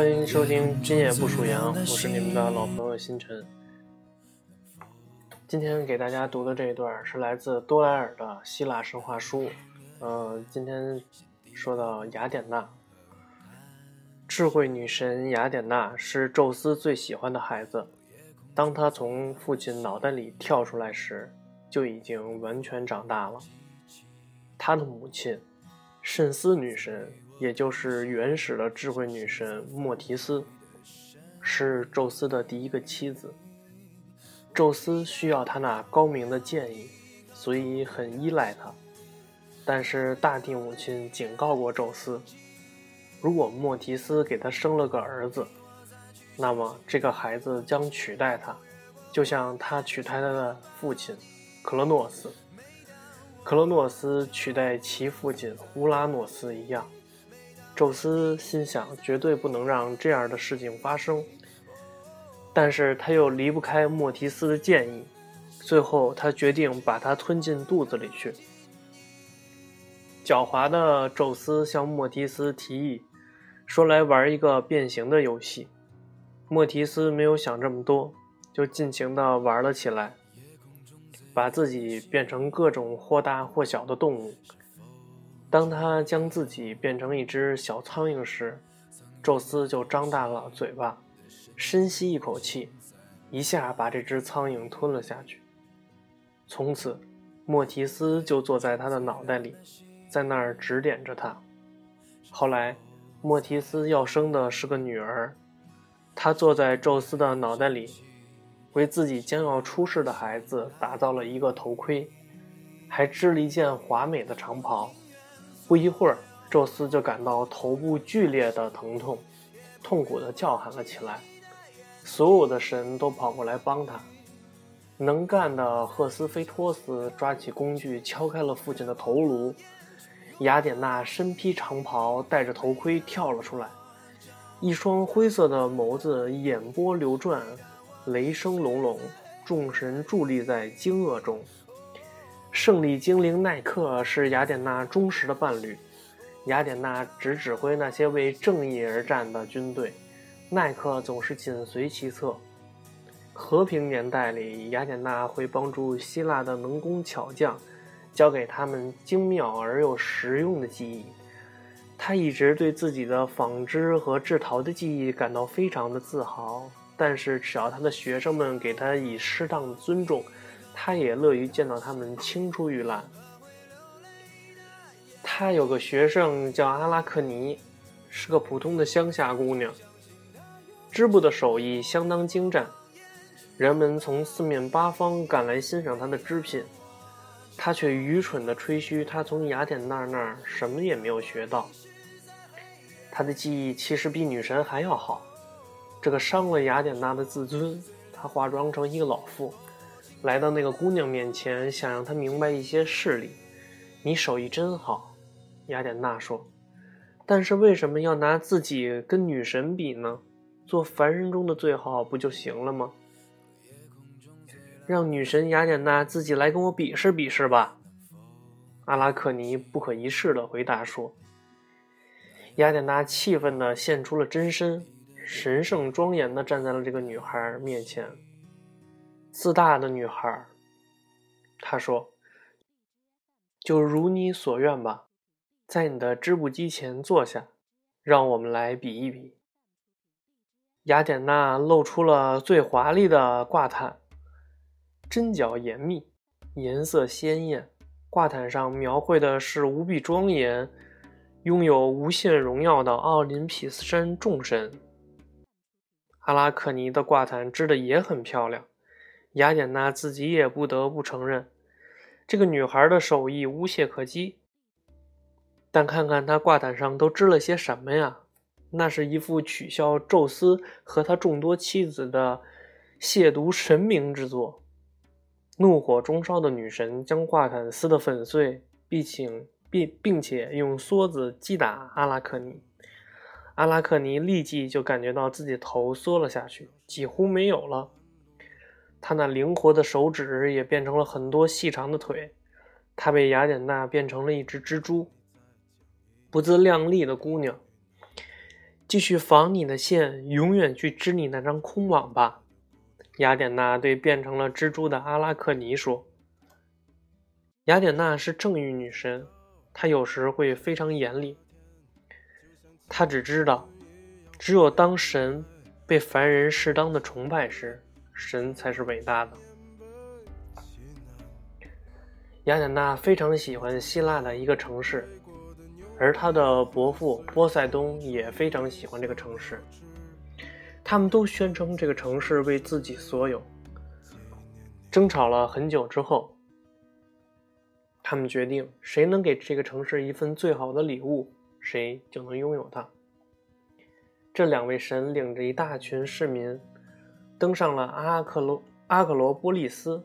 欢迎收听《今夜不属羊》，我是你们的老朋友星辰。今天给大家读的这一段是来自多莱尔的希腊神话书。呃，今天说到雅典娜，智慧女神雅典娜是宙斯最喜欢的孩子。当她从父亲脑袋里跳出来时，就已经完全长大了。她的母亲，慎思女神。也就是原始的智慧女神莫提斯，是宙斯的第一个妻子。宙斯需要她那高明的建议，所以很依赖她。但是大地母亲警告过宙斯，如果莫提斯给他生了个儿子，那么这个孩子将取代他，就像他取代他的父亲克罗诺斯，克罗诺斯取代其父亲乌拉诺斯一样。宙斯心想，绝对不能让这样的事情发生。但是他又离不开莫提斯的建议，最后他决定把它吞进肚子里去。狡猾的宙斯向莫提斯提议，说来玩一个变形的游戏。莫提斯没有想这么多，就尽情地玩了起来，把自己变成各种或大或小的动物。当他将自己变成一只小苍蝇时，宙斯就张大了嘴巴，深吸一口气，一下把这只苍蝇吞了下去。从此，莫提斯就坐在他的脑袋里，在那儿指点着他。后来，莫提斯要生的是个女儿，他坐在宙斯的脑袋里，为自己将要出世的孩子打造了一个头盔，还织了一件华美的长袍。不一会儿，宙斯就感到头部剧烈的疼痛，痛苦地叫喊了起来。所有的神都跑过来帮他。能干的赫斯菲托斯抓起工具敲开了父亲的头颅。雅典娜身披长袍，戴着头盔跳了出来，一双灰色的眸子眼波流转，雷声隆隆，众神伫立在惊愕中。胜利精灵奈克是雅典娜忠实的伴侣，雅典娜只指挥那些为正义而战的军队，奈克总是紧随其侧。和平年代里，雅典娜会帮助希腊的能工巧匠，教给他们精妙而又实用的技艺。他一直对自己的纺织和制陶的技艺感到非常的自豪，但是只要他的学生们给他以适当的尊重。他也乐于见到他们青出于蓝。他有个学生叫阿拉克尼，是个普通的乡下姑娘，织布的手艺相当精湛，人们从四面八方赶来欣赏她的织品。他却愚蠢地吹嘘，他从雅典娜那儿什么也没有学到。他的技艺其实比女神还要好，这个伤了雅典娜的自尊。他化妆成一个老妇。来到那个姑娘面前，想让她明白一些事理。你手艺真好，雅典娜说。但是为什么要拿自己跟女神比呢？做凡人中的最好不就行了吗？让女神雅典娜自己来跟我比试比试吧。阿拉克尼不可一世地回答说。雅典娜气愤地现出了真身，神圣庄严地站在了这个女孩面前。自大的女孩，她说：“就如你所愿吧，在你的织布机前坐下，让我们来比一比。”雅典娜露出了最华丽的挂毯，针脚严密，颜色鲜艳。挂毯上描绘的是无比庄严、拥有无限荣耀的奥林匹斯山众神。阿拉克尼的挂毯织的也很漂亮。雅典娜自己也不得不承认，这个女孩的手艺无懈可击。但看看她挂毯上都织了些什么呀？那是一幅取笑宙斯和他众多妻子的亵渎神明之作。怒火中烧的女神将挂毯撕得粉碎，并请并并且用梭子击打阿拉克尼。阿拉克尼立即就感觉到自己头缩了下去，几乎没有了。他那灵活的手指也变成了很多细长的腿，他被雅典娜变成了一只蜘蛛。不自量力的姑娘，继续纺你的线，永远去织你那张空网吧。”雅典娜对变成了蜘蛛的阿拉克尼说：“雅典娜是正义女神，她有时会非常严厉。他只知道，只有当神被凡人适当的崇拜时，神才是伟大的。”雅典娜非常喜欢希腊的一个城市，而她的伯父波塞冬也非常喜欢这个城市。他们都宣称这个城市为自己所有。争吵了很久之后，他们决定谁能给这个城市一份最好的礼物，谁就能拥有它。这两位神领着一大群市民，登上了阿克罗阿克罗波利斯，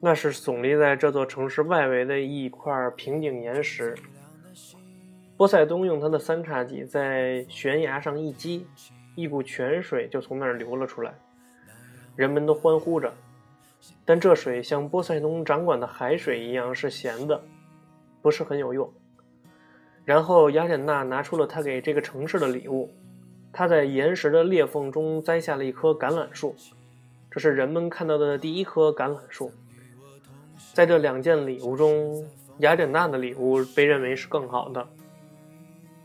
那是耸立在这座城市外围的一块平顶岩石。波塞冬用他的三叉戟在悬崖上一击。一股泉水就从那儿流了出来，人们都欢呼着。但这水像波塞冬掌管的海水一样是咸的，不是很有用。然后雅典娜拿出了她给这个城市的礼物，她在岩石的裂缝中栽下了一棵橄榄树，这是人们看到的第一棵橄榄树。在这两件礼物中，雅典娜的礼物被认为是更好的，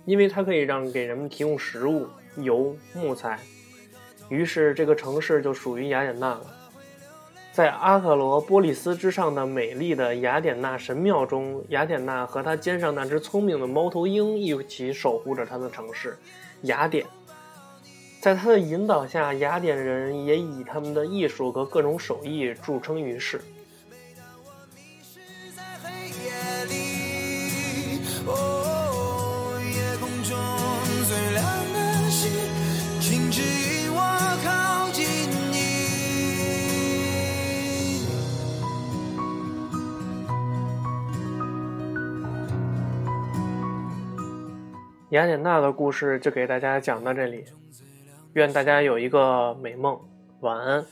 因为它可以让给人们提供食物。油木材，于是这个城市就属于雅典娜了。在阿克罗波利斯之上的美丽的雅典娜神庙中，雅典娜和她肩上那只聪明的猫头鹰一起守护着她的城市雅典。在她的引导下，雅典人也以他们的艺术和各种手艺著称于世。在黑夜里。Oh 雅典娜的故事就给大家讲到这里，愿大家有一个美梦，晚安。